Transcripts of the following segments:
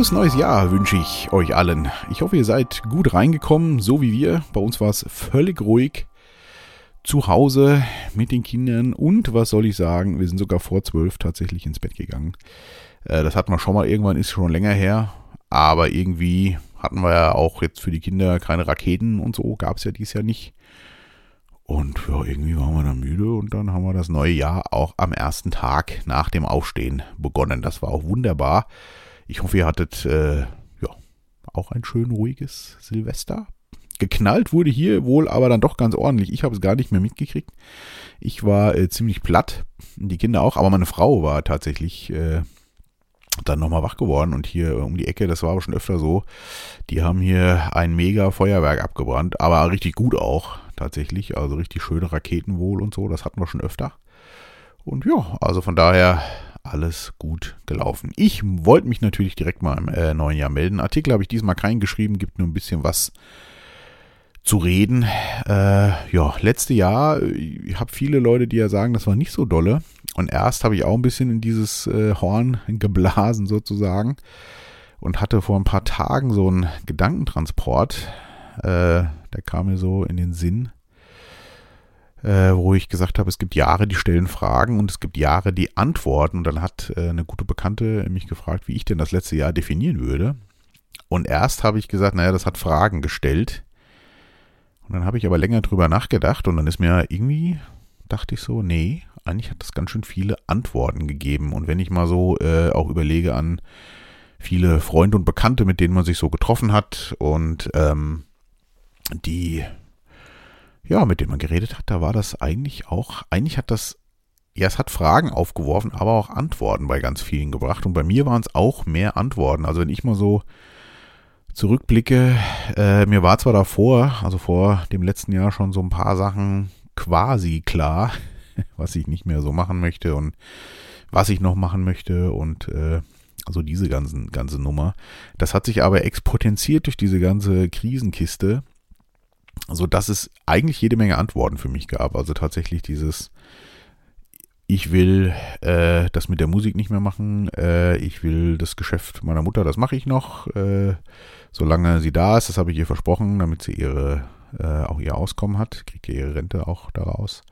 Frohes neues Jahr wünsche ich euch allen. Ich hoffe, ihr seid gut reingekommen, so wie wir. Bei uns war es völlig ruhig. Zu Hause mit den Kindern und was soll ich sagen, wir sind sogar vor zwölf tatsächlich ins Bett gegangen. Äh, das hatten wir schon mal irgendwann, ist schon länger her. Aber irgendwie hatten wir ja auch jetzt für die Kinder keine Raketen und so, gab es ja dieses Jahr nicht. Und ja, irgendwie waren wir dann müde und dann haben wir das neue Jahr auch am ersten Tag nach dem Aufstehen begonnen. Das war auch wunderbar. Ich hoffe, ihr hattet äh, ja auch ein schön ruhiges Silvester. Geknallt wurde hier wohl aber dann doch ganz ordentlich. Ich habe es gar nicht mehr mitgekriegt. Ich war äh, ziemlich platt, die Kinder auch, aber meine Frau war tatsächlich äh, dann nochmal wach geworden und hier um die Ecke, das war aber schon öfter so, die haben hier ein mega Feuerwerk abgebrannt, aber richtig gut auch tatsächlich. Also richtig schöne Raketen wohl und so. Das hatten wir schon öfter. Und ja, also von daher alles gut gelaufen. Ich wollte mich natürlich direkt mal im äh, neuen Jahr melden. Artikel habe ich diesmal keinen geschrieben, gibt nur ein bisschen was zu reden. Äh, ja, letzte Jahr, ich habe viele Leute, die ja sagen, das war nicht so dolle. Und erst habe ich auch ein bisschen in dieses äh, Horn geblasen sozusagen und hatte vor ein paar Tagen so einen Gedankentransport äh, der kam mir so in den Sinn, äh, wo ich gesagt habe, es gibt Jahre, die stellen Fragen und es gibt Jahre, die antworten. Und dann hat äh, eine gute Bekannte mich gefragt, wie ich denn das letzte Jahr definieren würde. Und erst habe ich gesagt, naja, das hat Fragen gestellt. Und dann habe ich aber länger drüber nachgedacht und dann ist mir irgendwie, dachte ich so, nee, eigentlich hat das ganz schön viele Antworten gegeben. Und wenn ich mal so äh, auch überlege an viele Freunde und Bekannte, mit denen man sich so getroffen hat und ähm, die, ja, mit denen man geredet hat, da war das eigentlich auch, eigentlich hat das, ja, es hat Fragen aufgeworfen, aber auch Antworten bei ganz vielen gebracht. Und bei mir waren es auch mehr Antworten. Also wenn ich mal so zurückblicke, äh, mir war zwar davor, also vor dem letzten Jahr schon so ein paar Sachen quasi klar, was ich nicht mehr so machen möchte und was ich noch machen möchte und äh, also diese ganzen, ganze Nummer. Das hat sich aber exponentiert durch diese ganze Krisenkiste so dass es eigentlich jede Menge Antworten für mich gab. Also tatsächlich dieses, ich will äh, das mit der Musik nicht mehr machen, äh, ich will das Geschäft meiner Mutter, das mache ich noch, äh, solange sie da ist, das habe ich ihr versprochen, damit sie ihre äh, auch ihr Auskommen hat, kriegt ihr ihre Rente auch daraus.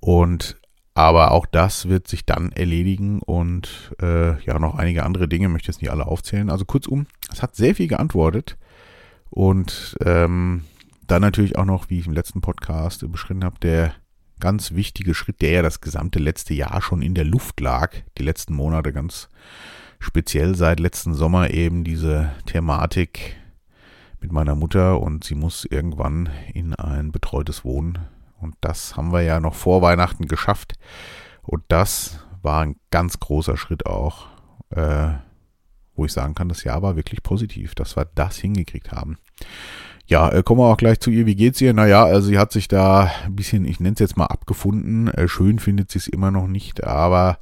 Und aber auch das wird sich dann erledigen und äh, ja, noch einige andere Dinge, möchte jetzt nicht alle aufzählen. Also kurzum, es hat sehr viel geantwortet und ähm, dann natürlich auch noch, wie ich im letzten Podcast beschrieben habe, der ganz wichtige Schritt, der ja das gesamte letzte Jahr schon in der Luft lag, die letzten Monate ganz speziell seit letzten Sommer eben diese Thematik mit meiner Mutter und sie muss irgendwann in ein betreutes Wohnen. Und das haben wir ja noch vor Weihnachten geschafft. Und das war ein ganz großer Schritt auch, äh, wo ich sagen kann, das Jahr war wirklich positiv, dass wir das hingekriegt haben. Ja, äh, kommen wir auch gleich zu ihr. Wie geht's ihr? Naja, also sie hat sich da ein bisschen, ich nenne es jetzt mal abgefunden. Äh, schön findet sie es immer noch nicht, aber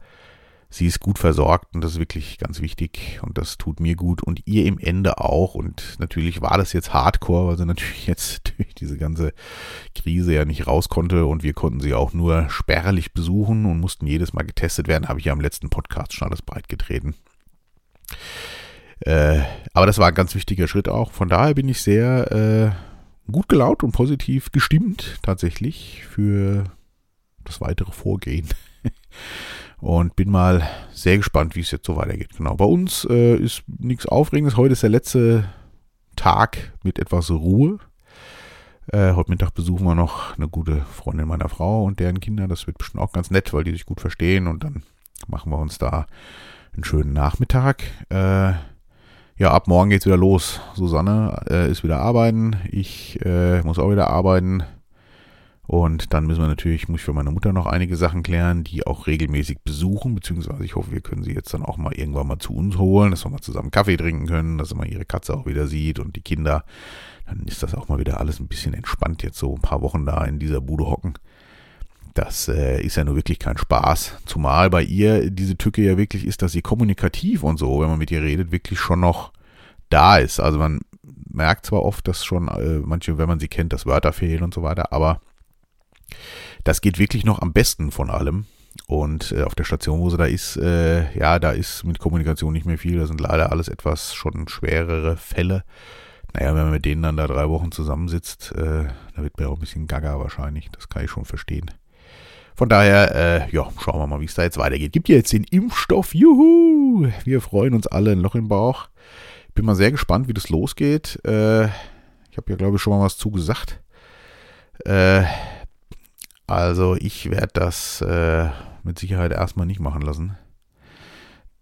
sie ist gut versorgt und das ist wirklich ganz wichtig und das tut mir gut und ihr im Ende auch. Und natürlich war das jetzt Hardcore, weil sie natürlich jetzt durch diese ganze Krise ja nicht raus konnte und wir konnten sie auch nur spärlich besuchen und mussten jedes Mal getestet werden. Habe ich ja im letzten Podcast schon alles breit getreten. Äh, aber das war ein ganz wichtiger Schritt auch. Von daher bin ich sehr äh, gut gelaunt und positiv gestimmt tatsächlich für das weitere Vorgehen. und bin mal sehr gespannt, wie es jetzt so weitergeht. Genau. Bei uns äh, ist nichts Aufregendes. Heute ist der letzte Tag mit etwas Ruhe. Äh, heute Mittag besuchen wir noch eine gute Freundin meiner Frau und deren Kinder. Das wird bestimmt auch ganz nett, weil die sich gut verstehen. Und dann machen wir uns da einen schönen Nachmittag. Äh, ja, ab morgen geht's wieder los. Susanne äh, ist wieder arbeiten. Ich äh, muss auch wieder arbeiten. Und dann müssen wir natürlich, muss ich für meine Mutter noch einige Sachen klären, die auch regelmäßig besuchen, beziehungsweise ich hoffe, wir können sie jetzt dann auch mal irgendwann mal zu uns holen, dass wir mal zusammen Kaffee trinken können, dass mal ihre Katze auch wieder sieht und die Kinder. Dann ist das auch mal wieder alles ein bisschen entspannt, jetzt so ein paar Wochen da in dieser Bude hocken. Das äh, ist ja nur wirklich kein Spaß. Zumal bei ihr diese Tücke ja wirklich ist, dass sie kommunikativ und so, wenn man mit ihr redet, wirklich schon noch da ist. Also man merkt zwar oft, dass schon äh, manche, wenn man sie kennt, dass Wörter fehlen und so weiter, aber das geht wirklich noch am besten von allem. Und äh, auf der Station, wo sie da ist, äh, ja, da ist mit Kommunikation nicht mehr viel. Da sind leider alles etwas schon schwerere Fälle. Naja, wenn man mit denen dann da drei Wochen zusammensitzt, äh, da wird mir auch ein bisschen gaga wahrscheinlich. Das kann ich schon verstehen. Von daher, äh, ja, schauen wir mal, wie es da jetzt weitergeht. Gibt jetzt den Impfstoff, juhu! Wir freuen uns alle ein Loch im Bauch. Bin mal sehr gespannt, wie das losgeht. Äh, ich habe ja, glaube ich, schon mal was zugesagt. Äh, also ich werde das äh, mit Sicherheit erstmal nicht machen lassen.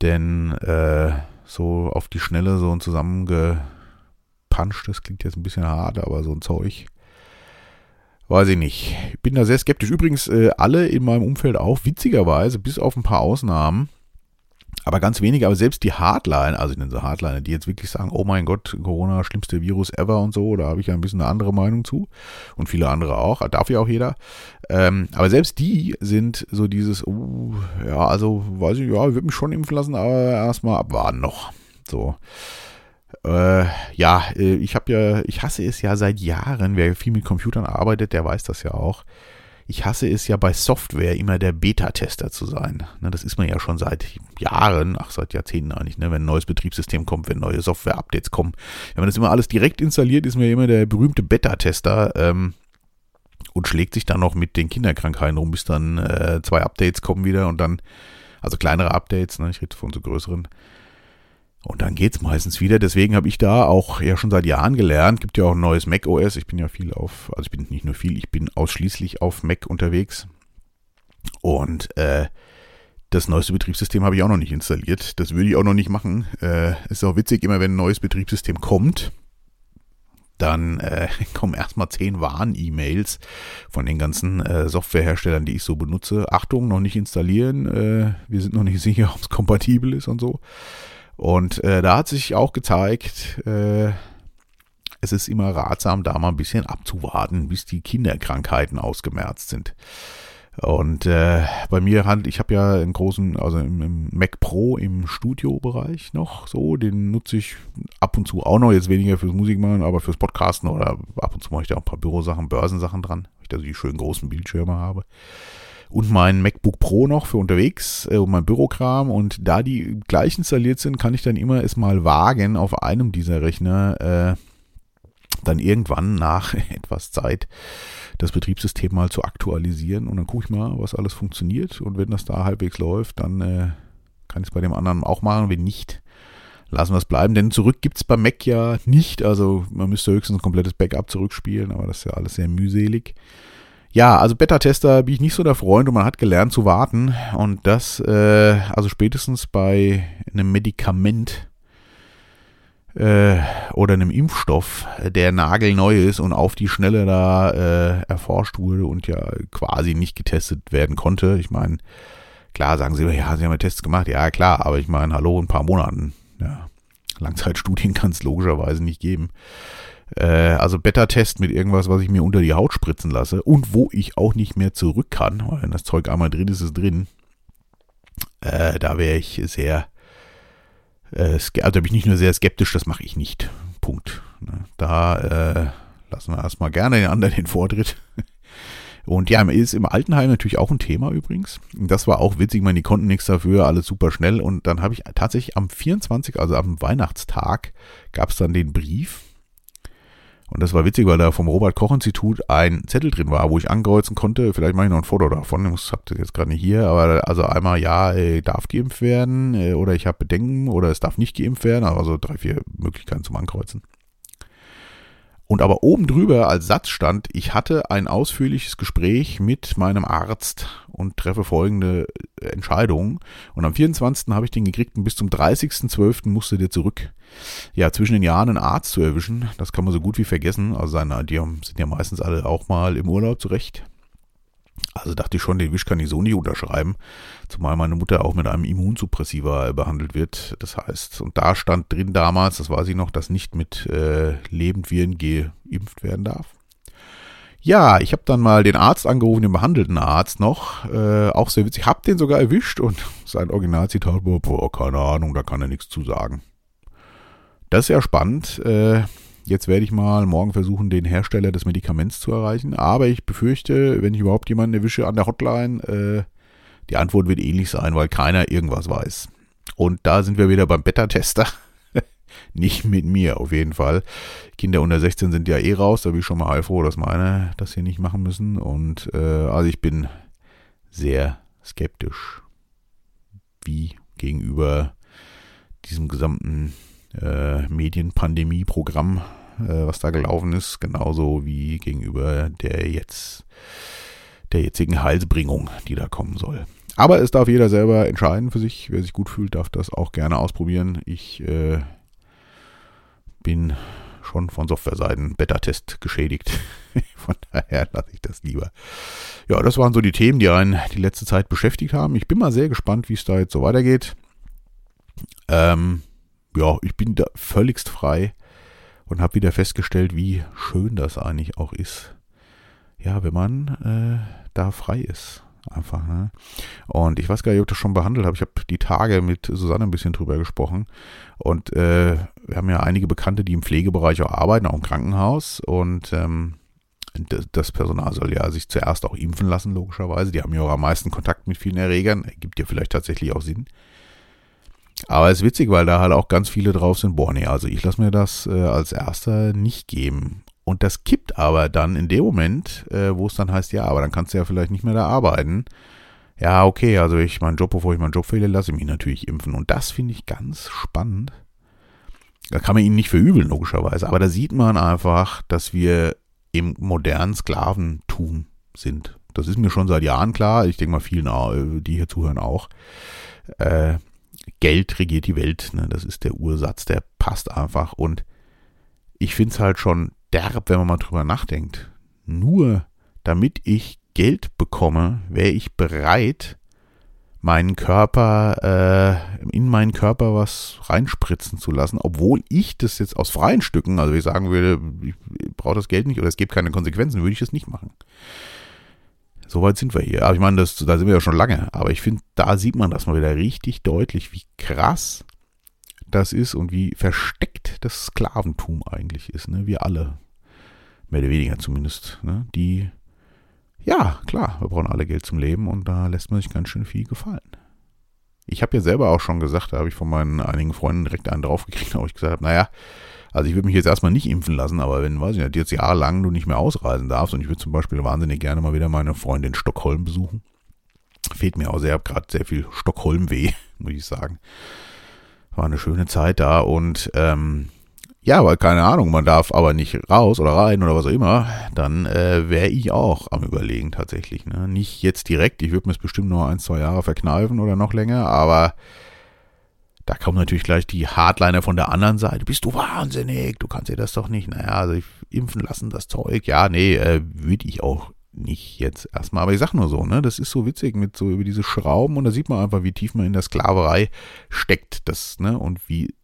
Denn äh, so auf die Schnelle so ein zusammenge das klingt jetzt ein bisschen hart, aber so ein Zeug. Weiß ich nicht. Ich bin da sehr skeptisch. Übrigens, äh, alle in meinem Umfeld auch, witzigerweise, bis auf ein paar Ausnahmen, aber ganz wenige, aber selbst die Hardline, also ich nenne sie Hardliner, die jetzt wirklich sagen, oh mein Gott, Corona, schlimmste Virus ever und so, da habe ich ja ein bisschen eine andere Meinung zu. Und viele andere auch, darf ja auch jeder. Ähm, aber selbst die sind so dieses, uh, ja, also weiß ich, ja, ich würde mich schon impfen lassen, aber erstmal abwarten noch. So. Äh, ja, äh, ich habe ja, ich hasse es ja seit Jahren, wer viel mit Computern arbeitet, der weiß das ja auch. Ich hasse es ja bei Software immer der Beta-Tester zu sein. Ne, das ist man ja schon seit Jahren, ach seit Jahrzehnten eigentlich, ne, wenn ein neues Betriebssystem kommt, wenn neue Software-Updates kommen. Wenn man das immer alles direkt installiert, ist man ja immer der berühmte Beta-Tester ähm, und schlägt sich dann noch mit den Kinderkrankheiten rum, bis dann äh, zwei Updates kommen wieder und dann, also kleinere Updates, ne, ich rede von so größeren, und dann geht's meistens wieder. Deswegen habe ich da auch ja schon seit Jahren gelernt. Gibt ja auch ein neues Mac OS. Ich bin ja viel auf, also ich bin nicht nur viel, ich bin ausschließlich auf Mac unterwegs. Und äh, das neueste Betriebssystem habe ich auch noch nicht installiert. Das würde ich auch noch nicht machen. Äh, ist auch witzig, immer wenn ein neues Betriebssystem kommt, dann äh, kommen erstmal zehn Warn-E-Mails von den ganzen äh, Softwareherstellern, die ich so benutze. Achtung, noch nicht installieren. Äh, wir sind noch nicht sicher, ob es kompatibel ist und so. Und äh, da hat sich auch gezeigt, äh, es ist immer ratsam, da mal ein bisschen abzuwarten, bis die Kinderkrankheiten ausgemerzt sind. Und äh, bei mir handelt, ich habe ja einen großen, also im, im Mac Pro im Studiobereich noch so, den nutze ich ab und zu auch noch, jetzt weniger fürs Musikmachen, aber fürs Podcasten oder ab und zu mache ich da auch ein paar Bürosachen, Börsensachen dran, weil ich da so die schönen großen Bildschirme habe und mein MacBook Pro noch für unterwegs äh, und mein Bürokram. Und da die gleich installiert sind, kann ich dann immer es mal wagen, auf einem dieser Rechner äh, dann irgendwann nach etwas Zeit das Betriebssystem mal zu aktualisieren. Und dann gucke ich mal, was alles funktioniert. Und wenn das da halbwegs läuft, dann äh, kann ich es bei dem anderen auch machen. Wenn nicht, lassen wir es bleiben. Denn zurück gibt es bei Mac ja nicht. Also man müsste höchstens ein komplettes Backup zurückspielen, aber das ist ja alles sehr mühselig. Ja, also Beta-Tester bin ich nicht so der Freund und man hat gelernt zu warten. Und das, äh, also spätestens bei einem Medikament äh, oder einem Impfstoff, der nagelneu ist und auf die Schnelle da äh, erforscht wurde und ja quasi nicht getestet werden konnte. Ich meine, klar sagen sie, ja, sie haben ja Tests gemacht. Ja, klar, aber ich meine, hallo, ein paar Monaten. Ja, Langzeitstudien kann es logischerweise nicht geben. Äh, also Beta-Test mit irgendwas, was ich mir unter die Haut spritzen lasse und wo ich auch nicht mehr zurück kann, weil wenn das Zeug einmal drin ist, ist es drin. Äh, da wäre ich sehr, äh, also da bin ich nicht nur sehr skeptisch, das mache ich nicht. Punkt. Ne? Da äh, lassen wir erstmal gerne den anderen den Vortritt. Und ja, ist im Altenheim natürlich auch ein Thema übrigens. Das war auch witzig, man, die konnten nichts dafür, alles super schnell. Und dann habe ich tatsächlich am 24., also am Weihnachtstag, gab es dann den Brief und das war witzig, weil da vom Robert-Koch-Institut ein Zettel drin war, wo ich ankreuzen konnte. Vielleicht mache ich noch ein Foto davon. Ich habe das jetzt gerade nicht hier. Aber also einmal, ja, äh, darf geimpft werden äh, oder ich habe Bedenken oder es darf nicht geimpft werden. Also drei, vier Möglichkeiten zum Ankreuzen. Und aber oben drüber als Satz stand, ich hatte ein ausführliches Gespräch mit meinem Arzt und treffe folgende Entscheidung. Und am 24. habe ich den gekriegt und bis zum 30.12. musste der zurück. Ja, zwischen den Jahren einen Arzt zu erwischen, das kann man so gut wie vergessen. Also seine, die sind ja meistens alle auch mal im Urlaub zurecht. Also dachte ich schon, den Wisch kann ich so nicht unterschreiben, zumal meine Mutter auch mit einem Immunsuppressiva behandelt wird. Das heißt, und da stand drin damals, das weiß ich noch, dass nicht mit äh, Lebendviren geimpft werden darf. Ja, ich habe dann mal den Arzt angerufen, den behandelten Arzt noch, äh, auch sehr witzig, hab den sogar erwischt und sein Originalzitat war, boah, keine Ahnung, da kann er nichts zu sagen. Das ist ja spannend. Äh, Jetzt werde ich mal morgen versuchen, den Hersteller des Medikaments zu erreichen. Aber ich befürchte, wenn ich überhaupt jemanden erwische an der Hotline, äh, Die Antwort wird ähnlich sein, weil keiner irgendwas weiß. Und da sind wir wieder beim Beta-Tester. Nicht mit mir auf jeden Fall. Kinder unter 16 sind ja eh raus, da bin ich schon mal heilfroh, dass meine das hier nicht machen müssen. Und äh, also ich bin sehr skeptisch, wie gegenüber diesem gesamten äh, Medienpandemie-Programm, äh, was da gelaufen ist, genauso wie gegenüber der jetzt der jetzigen Heilsbringung, die da kommen soll. Aber es darf jeder selber entscheiden für sich. Wer sich gut fühlt, darf das auch gerne ausprobieren. Ich äh, bin schon von Softwareseiten Beta-Test geschädigt. von daher lasse ich das lieber. Ja, das waren so die Themen, die einen die letzte Zeit beschäftigt haben. Ich bin mal sehr gespannt, wie es da jetzt so weitergeht. Ähm, ja, ich bin da völligst frei und habe wieder festgestellt, wie schön das eigentlich auch ist. Ja, wenn man äh, da frei ist. Einfach, ne? Und ich weiß gar nicht, ob ich das schon behandelt habe. Ich habe die Tage mit Susanne ein bisschen drüber gesprochen. Und äh, wir haben ja einige Bekannte, die im Pflegebereich auch arbeiten, auch im Krankenhaus. Und ähm, das Personal soll ja sich zuerst auch impfen lassen, logischerweise. Die haben ja auch am meisten Kontakt mit vielen Erregern. Gibt ja vielleicht tatsächlich auch Sinn. Aber es ist witzig, weil da halt auch ganz viele drauf sind, boah, nee, also ich lasse mir das äh, als erster nicht geben. Und das kippt aber dann in dem Moment, äh, wo es dann heißt, ja, aber dann kannst du ja vielleicht nicht mehr da arbeiten. Ja, okay, also ich meinen Job, bevor ich meinen Job fehle, lasse ich mich natürlich impfen. Und das finde ich ganz spannend. Da kann man ihnen nicht verübeln, logischerweise. Aber da sieht man einfach, dass wir im modernen Sklaventum sind. Das ist mir schon seit Jahren klar. Ich denke mal vielen, äh, die hier zuhören, auch. Äh, Geld regiert die Welt. Ne? Das ist der Ursatz, der passt einfach. Und ich finde es halt schon derb, wenn man mal drüber nachdenkt. Nur damit ich Geld bekomme, wäre ich bereit, meinen Körper, äh, in meinen Körper was reinspritzen zu lassen, obwohl ich das jetzt aus freien Stücken, also ich sagen würde, ich brauche das Geld nicht oder es gibt keine Konsequenzen, würde ich das nicht machen. Soweit sind wir hier. Aber ich meine, das, da sind wir ja schon lange. Aber ich finde, da sieht man das mal wieder richtig deutlich, wie krass das ist und wie versteckt das Sklaventum eigentlich ist. Ne? Wir alle, mehr oder weniger zumindest, ne? die, ja, klar, wir brauchen alle Geld zum Leben und da lässt man sich ganz schön viel gefallen. Ich habe ja selber auch schon gesagt, da habe ich von meinen einigen Freunden direkt einen draufgekriegt, wo ich gesagt habe, naja, also ich würde mich jetzt erstmal nicht impfen lassen, aber wenn, weiß ich nicht, jetzt jahrelang du nicht mehr ausreisen darfst und ich würde zum Beispiel wahnsinnig gerne mal wieder meine Freundin in Stockholm besuchen. Fehlt mir auch sehr, gerade sehr viel Stockholm weh, muss ich sagen. War eine schöne Zeit da und ähm, ja, weil keine Ahnung, man darf aber nicht raus oder rein oder was auch immer, dann äh, wäre ich auch am überlegen tatsächlich. Ne? Nicht jetzt direkt, ich würde mir es bestimmt nur ein, zwei Jahre verkneifen oder noch länger, aber da kommen natürlich gleich die Hardliner von der anderen Seite. Bist du wahnsinnig? Du kannst dir das doch nicht. Naja, also impfen lassen, das Zeug. Ja, nee, äh, würde ich auch nicht jetzt erstmal. Aber ich sag nur so, ne, das ist so witzig mit so über diese Schrauben und da sieht man einfach, wie tief man in der Sklaverei steckt, das, ne, und wie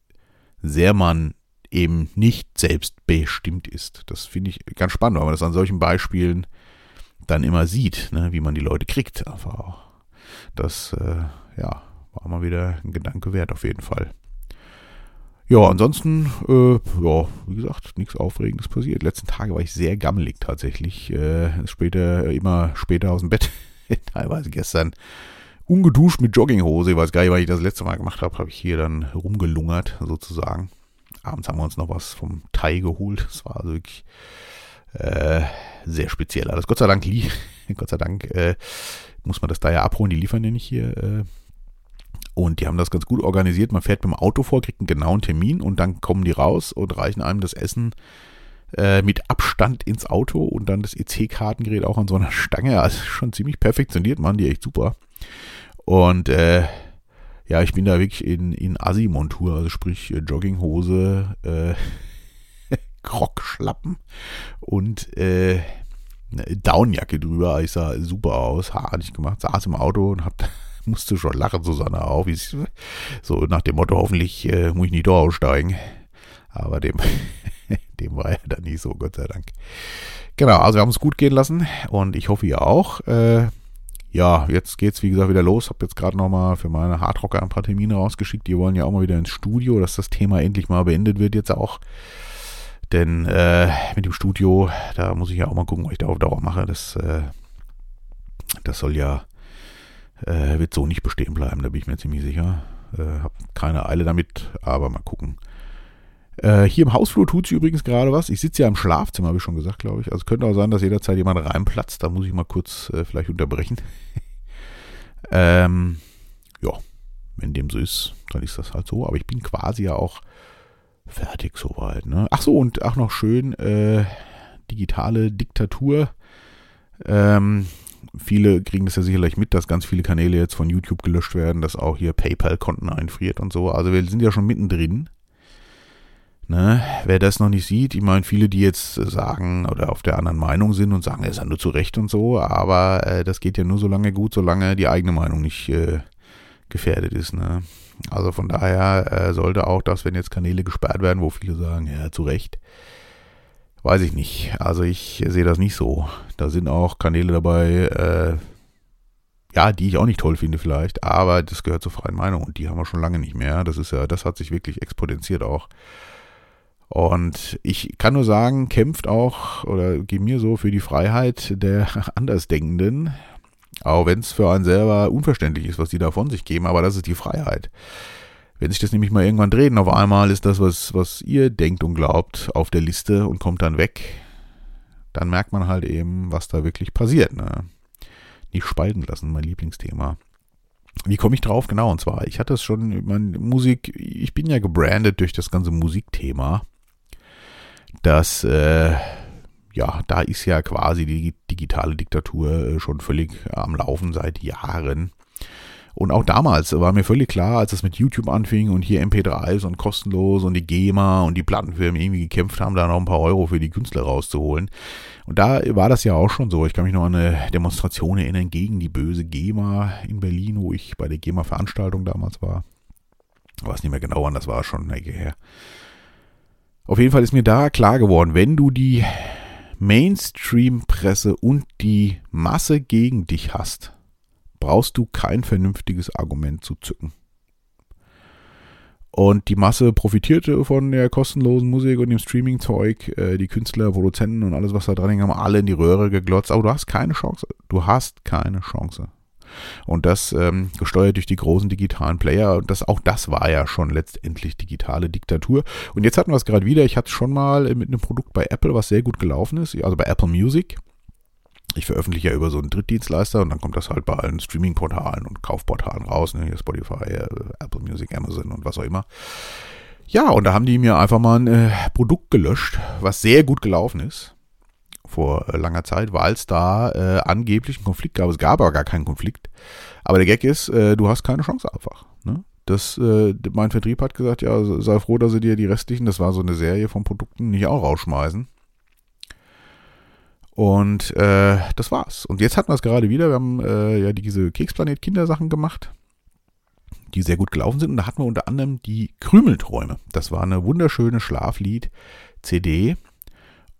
sehr man eben nicht selbstbestimmt ist. Das finde ich ganz spannend, weil man das an solchen Beispielen dann immer sieht, ne, wie man die Leute kriegt, einfach auch. Das, äh, ja, war mal wieder ein Gedanke wert auf jeden Fall. Ja, ansonsten, äh, ja, wie gesagt, nichts Aufregendes passiert. Letzten Tage war ich sehr gammelig tatsächlich. Äh, später, immer später aus dem Bett. Teilweise gestern ungeduscht mit Jogginghose. Ich weiß gar nicht, was ich das letzte Mal gemacht habe. Habe ich hier dann rumgelungert sozusagen. Abends haben wir uns noch was vom Thai geholt. Das war also wirklich äh, sehr speziell. Alles Gott sei Dank, Gott sei Dank äh, muss man das da ja abholen. Die liefern ja nicht hier äh, und die haben das ganz gut organisiert. Man fährt mit dem Auto vor, kriegt einen genauen Termin und dann kommen die raus und reichen einem das Essen äh, mit Abstand ins Auto und dann das EC-Kartengerät auch an so einer Stange. Also schon ziemlich perfektioniert, machen die echt super. Und äh, ja, ich bin da wirklich in, in Assi-Montur, also sprich äh, Jogginghose, äh, Krogschlappen und äh, Downjacke drüber. Ich sah super aus, nicht gemacht, saß im Auto und hab musste schon lachen, Susanne auch. So nach dem Motto, hoffentlich äh, muss ich nicht da aussteigen. Aber dem, dem war ja dann nicht so, Gott sei Dank. Genau, also wir haben es gut gehen lassen und ich hoffe ihr auch. Äh, ja, jetzt geht's wie gesagt wieder los. Hab jetzt gerade nochmal für meine Hardrocker ein paar Termine rausgeschickt. Die wollen ja auch mal wieder ins Studio, dass das Thema endlich mal beendet wird jetzt auch. Denn äh, mit dem Studio, da muss ich ja auch mal gucken, was ich da auf Dauer mache. Das, äh, das soll ja Äh, wird so nicht bestehen bleiben, da bin ich mir ziemlich sicher. Äh, hab keine Eile damit, aber mal gucken. Äh, hier im Hausflur tut sich übrigens gerade was. Ich sitze ja im Schlafzimmer, habe ich schon gesagt, glaube ich. Also könnte auch sein, dass jederzeit jemand reinplatzt. Da muss ich mal kurz äh, vielleicht unterbrechen. ähm, ja, wenn dem so ist, dann ist das halt so. Aber ich bin quasi ja auch fertig soweit. Ne? Ach so, und auch noch schön, äh, digitale Diktatur. Ähm, viele kriegen das ja sicherlich mit, dass ganz viele Kanäle jetzt von YouTube gelöscht werden, dass auch hier PayPal-Konten einfriert und so. Also wir sind ja schon mittendrin. Ne? Wer das noch nicht sieht, ich meine, viele, die jetzt sagen oder auf der anderen Meinung sind und sagen, er ist ja nur zu Recht und so, aber äh, das geht ja nur so lange gut, solange die eigene Meinung nicht äh, gefährdet ist. Ne? Also von daher äh, sollte auch das, wenn jetzt Kanäle gesperrt werden, wo viele sagen, ja, zu Recht, weiß ich nicht. Also ich sehe das nicht so. Da sind auch Kanäle dabei, äh, ja, die ich auch nicht toll finde vielleicht, aber das gehört zur freien Meinung und die haben wir schon lange nicht mehr. Das ist ja, das hat sich wirklich exponentiert auch. Und ich kann nur sagen, kämpft auch oder geht mir so für die Freiheit der Andersdenkenden, auch wenn es für einen selber unverständlich ist, was die da von sich geben, aber das ist die Freiheit. Wenn sich das nämlich mal irgendwann dreht, auf einmal ist das, was, was ihr denkt und glaubt, auf der Liste und kommt dann weg, dann merkt man halt eben, was da wirklich passiert. Ne? Nicht spalten lassen, mein Lieblingsthema. Wie komme ich drauf? Genau, und zwar, ich hatte es schon, meine Musik, ich bin ja gebrandet durch das ganze Musikthema dass äh, ja, da ist ja quasi die digitale Diktatur äh, schon völlig am Laufen seit Jahren. Und auch damals war mir völlig klar, als es mit YouTube anfing und hier MP3s und kostenlos und die GEMA und die Plattenfirmen irgendwie gekämpft haben, da noch ein paar Euro für die Künstler rauszuholen. Und da war das ja auch schon so. Ich kann mich noch an eine Demonstration erinnern gegen die böse GEMA in Berlin, wo ich bei der GEMA-Veranstaltung damals war. Ich weiß nicht mehr genau, wann das war, schon eine Ecke her. Auf jeden Fall ist mir da klar geworden, wenn du die Mainstream-Presse und die Masse gegen dich hast, brauchst du kein vernünftiges Argument zu zücken. Und die Masse profitierte von der kostenlosen Musik und dem Streaming-Zeug. Äh, die Künstler, Produzenten und alles, was da dran hing, haben alle in die Röhre geglotzt. Aber du hast keine Chance. Du hast keine Chance. Und das ähm, gesteuert durch die großen digitalen Player. Und das, auch das war ja schon letztendlich digitale Diktatur. Und jetzt hatten wir es gerade wieder. Ich hatte es schon mal mit einem Produkt bei Apple, was sehr gut gelaufen ist, also bei Apple Music. Ich veröffentliche ja über so einen Drittdienstleister und dann kommt das halt bei allen Streaming-Portalen und Kaufportalen raus, ne? Spotify, äh, Apple Music, Amazon und was auch immer. Ja, und da haben die mir einfach mal ein äh, Produkt gelöscht, was sehr gut gelaufen ist vor äh, langer Zeit, weil es da äh, angeblich einen Konflikt gab. Es gab aber gar keinen Konflikt. Aber der Gag ist, äh, du hast keine Chance einfach. Ne? Das, äh, mein Vertrieb hat gesagt, ja, sei froh, dass sie dir die restlichen, das war so eine Serie von Produkten, nicht auch rausschmeißen. Und äh, das war's. Und jetzt hatten wir es gerade wieder. Wir haben äh, ja diese Keksplanet-Kindersachen gemacht, die sehr gut gelaufen sind. Und da hatten wir unter anderem die Krümelträume. Das war eine wunderschöne Schlaflied-CD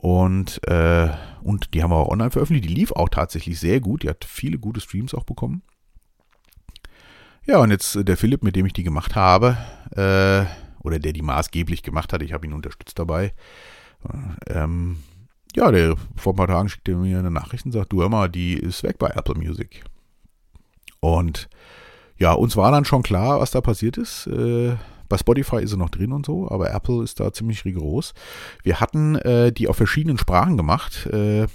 und, äh, und die haben wir auch online veröffentlicht. Die lief auch tatsächlich sehr gut. Die hat viele gute Streams auch bekommen. Ja, und jetzt äh, der Philipp, mit dem ich die gemacht habe, äh, oder der die maßgeblich gemacht hat, ich habe ihn unterstützt dabei. Äh, ähm, ja, der vor ein paar Tagen schickte mir eine Nachricht und sagt, du mal, die ist weg bei Apple Music. Und ja, uns war dann schon klar, was da passiert ist. Äh, bei Spotify ist er noch drin und so, aber Apple ist da ziemlich rigoros. Wir hatten äh, die auf verschiedenen Sprachen gemacht. Äh,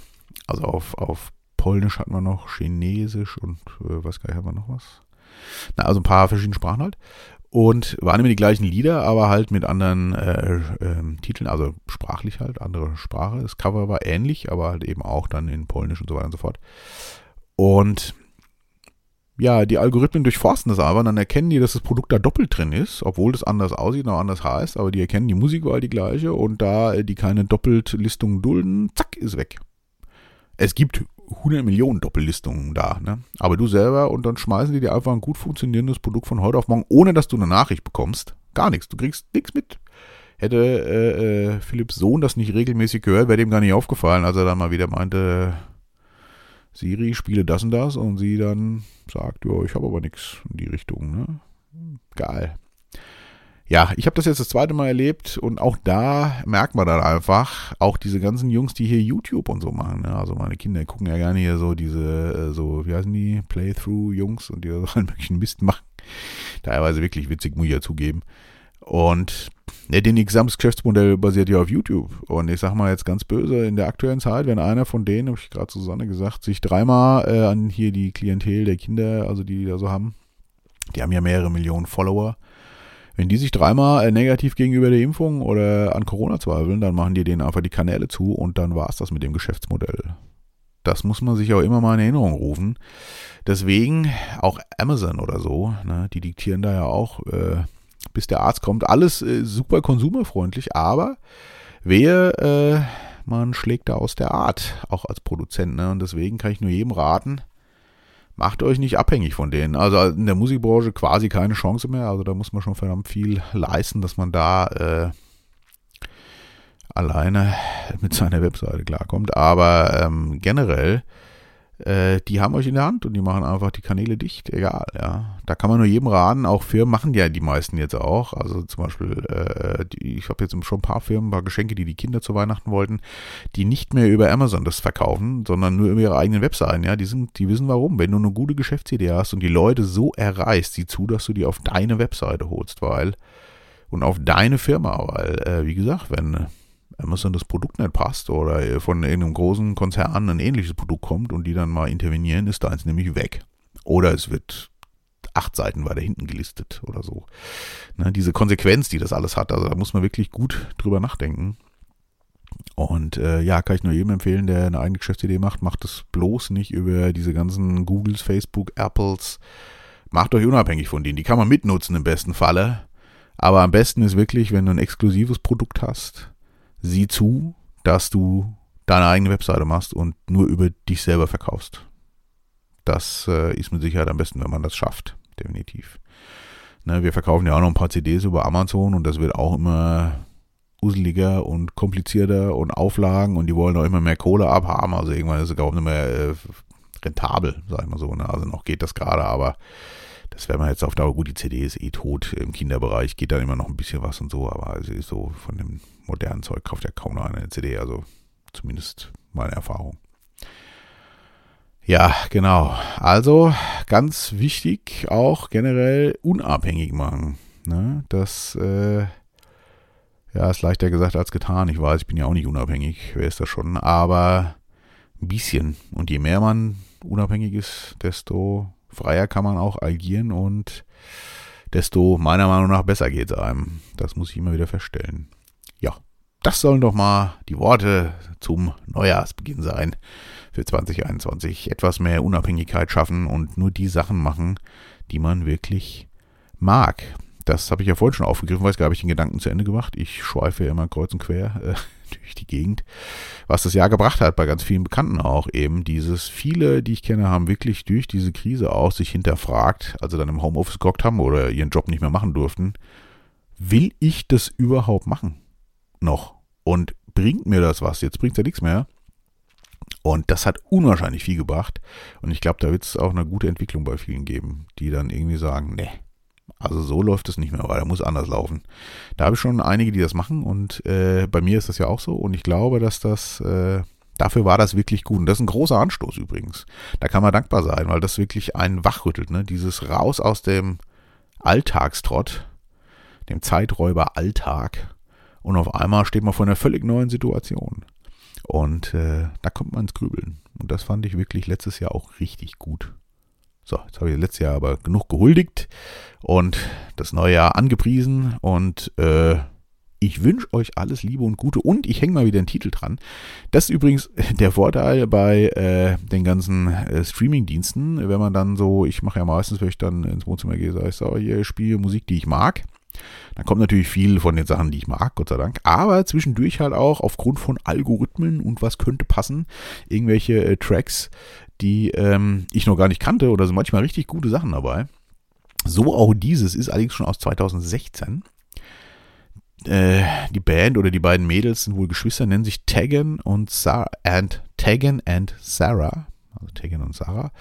also auf, auf Polnisch hatten wir noch, Chinesisch und äh, was gar nicht, haben wir noch was? Na, also ein paar verschiedene Sprachen halt. Und waren immer die gleichen Lieder, aber halt mit anderen äh, äh, Titeln, also sprachlich halt, andere Sprache. Das Cover war ähnlich, aber halt eben auch dann in Polnisch und so weiter und so fort. Und ja, die Algorithmen durchforsten das aber dann erkennen die, dass das Produkt da doppelt drin ist, obwohl das anders aussieht auch anders heißt, aber die erkennen, die Musik war die gleiche und da äh, die keine Doppeltlistung dulden, zack, ist weg. Es gibt 100 Millionen Doppellistungen da, ne? Aber du selber und dann schmeißen die dir einfach ein gut funktionierendes Produkt von heute auf morgen, ohne dass du eine Nachricht bekommst. Gar nichts. Du kriegst nichts mit. Hätte äh, äh, Philipps Sohn das nicht regelmäßig gehört, wäre dem gar nicht aufgefallen, als er dann mal wieder meinte, Siri, spiele das und das und sie dann sagt, ja, ich habe aber nichts in die Richtung. Ne? Geil. Ja, ich habe das jetzt das zweite Mal erlebt und auch da merkt man dann einfach, auch diese ganzen Jungs, die hier YouTube und so machen. Ja, also meine Kinder gucken ja gerne hier so diese, äh, so, wie heißen die, Playthrough-Jungs und die so einen möglichen Mist machen. Teilweise wirklich witzig, muss ich ja zugeben. Und ja, den gesamtes Geschäftsmodell basiert ja auf YouTube. Und ich sag mal jetzt ganz böse, in der aktuellen Zeit, wenn einer von denen, habe ich gerade zu Susanne gesagt, sich dreimal äh, an hier die Klientel der Kinder, also die, die da so haben, die haben ja mehrere Millionen Follower, wenn die sich dreimal äh, negativ gegenüber der Impfung oder an Corona zweifeln, dann machen die denen einfach die Kanäle zu und dann war es das mit dem Geschäftsmodell. Das muss man sich auch immer mal in Erinnerung rufen. Deswegen auch Amazon oder so, ne, die diktieren da ja auch, äh, bis der Arzt kommt, alles äh, super konsumerfreundlich, aber wer, äh, man schlägt da aus der Art, auch als Produzent. Ne? Und deswegen kann ich nur jedem raten, macht euch nicht abhängig von denen. Also in der Musikbranche quasi keine Chance mehr. Also da muss man schon verdammt viel leisten, dass man da äh, alleine mit seiner Webseite klarkommt. Aber ähm, generell äh, die haben euch in der Hand und die machen einfach die Kanäle dicht, egal, ja. Da kann man nur jedem raten, auch Firmen machen ja die meisten jetzt auch. Also zum Beispiel, äh, die, ich habe jetzt schon ein paar Firmen, ein paar Geschenke, die die Kinder zu Weihnachten wollten, die nicht mehr über Amazon das verkaufen, sondern nur über ihre eigenen Webseiten, ja. Die sind, die wissen warum. Wenn du eine gute Geschäftsidee hast und die Leute so erreichst, sieh zu, dass du die auf deine Webseite holst, weil und auf deine Firma, weil, äh, wie gesagt, wenn Amazon das Produkt nicht passt oder von irgendeinem großen Konzern ein ähnliches Produkt kommt und die dann mal intervenieren, ist deins nämlich weg. Oder es wird acht Seiten weiter hinten gelistet oder so. Ne, diese Konsequenz, die das alles hat, also da muss man wirklich gut drüber nachdenken. Und äh, ja, kann ich nur jedem empfehlen, der eine eigene Geschäftsidee macht, macht es bloß nicht über diese ganzen Googles, Facebook, Apples. Macht euch unabhängig von denen. Die kann man mitnutzen im besten Falle. Aber am besten ist wirklich, wenn du ein exklusives Produkt hast, sieh zu, dass du deine eigene Webseite machst und nur über dich selber verkaufst. Das äh, ist mit Sicherheit am besten, wenn man das schafft, definitiv. Ne, wir verkaufen ja auch noch ein paar CDs über Amazon und das wird auch immer useliger und komplizierter und Auflagen und die wollen auch immer mehr Kohle abhaben. Also irgendwann ist es auch nicht mehr äh, rentabel, sag ich mal so. Ne? Also noch geht das gerade, aber das wäre man jetzt auf Dauer gut. Die CD ist eh tot. Im Kinderbereich geht dann immer noch ein bisschen was und so, aber also so von dem modernen Zeug kauft ja kaum noch eine CD, also zumindest meine Erfahrung. Ja, genau. Also ganz wichtig auch generell unabhängig machen. Ne? Das äh, ja, ist leichter gesagt als getan. Ich weiß, ich bin ja auch nicht unabhängig, wer ist das schon, aber ein bisschen. Und je mehr man unabhängig ist, desto freier kann man auch agieren und desto meiner Meinung nach besser geht es einem. Das muss ich immer wieder feststellen. Das sollen doch mal die Worte zum Neujahrsbeginn sein für 2021. Etwas mehr Unabhängigkeit schaffen und nur die Sachen machen, die man wirklich mag. Das habe ich ja vorhin schon aufgegriffen, weiß gar nicht, ich den Gedanken zu Ende gemacht. Ich schweife ja immer kreuz und quer äh, durch die Gegend. Was das Jahr gebracht hat, bei ganz vielen Bekannten auch eben, dieses, viele, die ich kenne, haben wirklich durch diese Krise auch sich hinterfragt, also dann im Homeoffice gehockt haben oder ihren Job nicht mehr machen durften. Will ich das überhaupt machen? Noch. Und bringt mir das was? Jetzt bringt es ja nichts mehr. Und das hat unwahrscheinlich viel gebracht. Und ich glaube, da wird es auch eine gute Entwicklung bei vielen geben, die dann irgendwie sagen, nee, also so läuft es nicht mehr weiter, muss anders laufen. Da habe ich schon einige, die das machen und äh, bei mir ist das ja auch so und ich glaube, dass das, äh, dafür war das wirklich gut. Und das ist ein großer Anstoß übrigens. Da kann man dankbar sein, weil das wirklich einen wachrüttelt, ne? Dieses raus aus dem Alltagstrott, dem Zeiträuber Alltag und auf einmal steht man vor einer völlig neuen Situation. Und äh, da kommt man ins Grübeln. Und das fand ich wirklich letztes Jahr auch richtig gut. So, jetzt habe ich letztes Jahr aber genug gehuldigt und das neue Jahr angepriesen und äh, ich wünsche euch alles Liebe und Gute und ich hänge mal wieder einen Titel dran. Das ist übrigens der Vorteil bei äh, den ganzen äh, Streaming-Diensten, wenn man dann so, ich mache ja meistens, wenn ich dann ins Wohnzimmer gehe, sage ich so, hier spiele Musik, die ich mag. Dann kommt natürlich viel von den Sachen, die ich mag, Gott sei Dank. Aber zwischendurch halt auch aufgrund von Algorithmen und was könnte passen, irgendwelche äh, Tracks, die ähm, ich noch gar nicht kannte oder sind manchmal richtig gute Sachen dabei. So auch dieses ist allerdings schon aus 2016. Äh, die Band oder die beiden Mädels sind wohl Geschwister, nennen sich Tegan und Sarah and Tegan and Sarah, also Tegan und Sarah.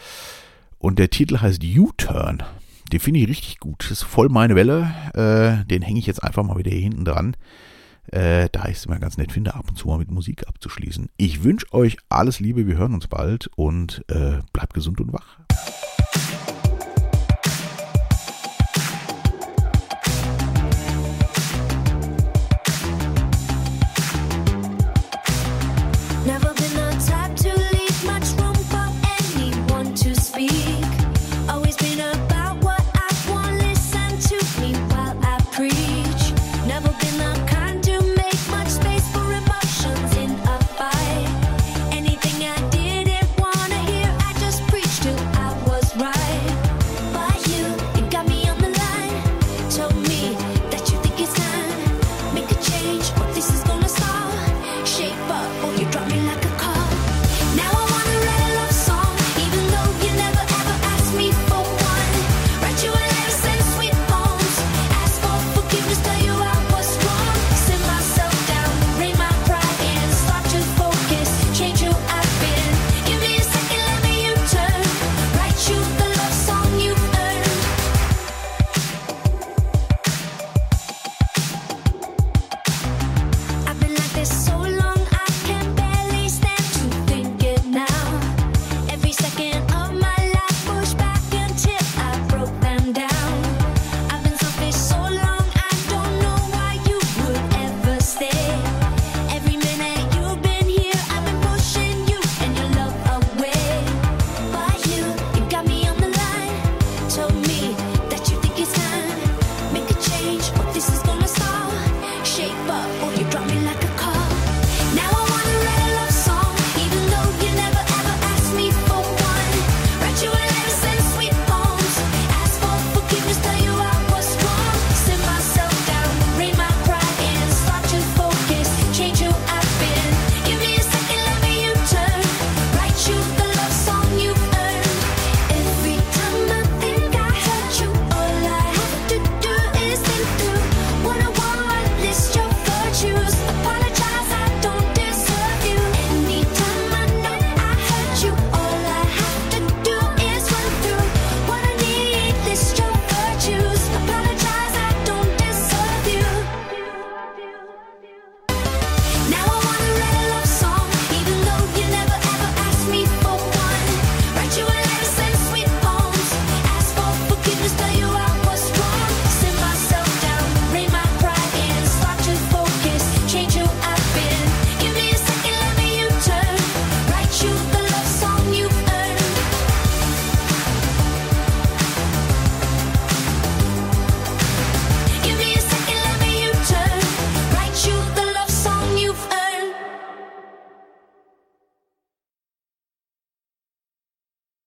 Und der Titel heißt U-Turn. Den finde ich richtig gut. Das ist voll meine Welle. Äh, den hänge ich jetzt einfach mal wieder hier hinten dran. Äh, da ich es immer ganz nett finde, ab und zu mal mit Musik abzuschließen. Ich wünsche euch alles Liebe, wir hören uns bald und äh, bleibt gesund und wach.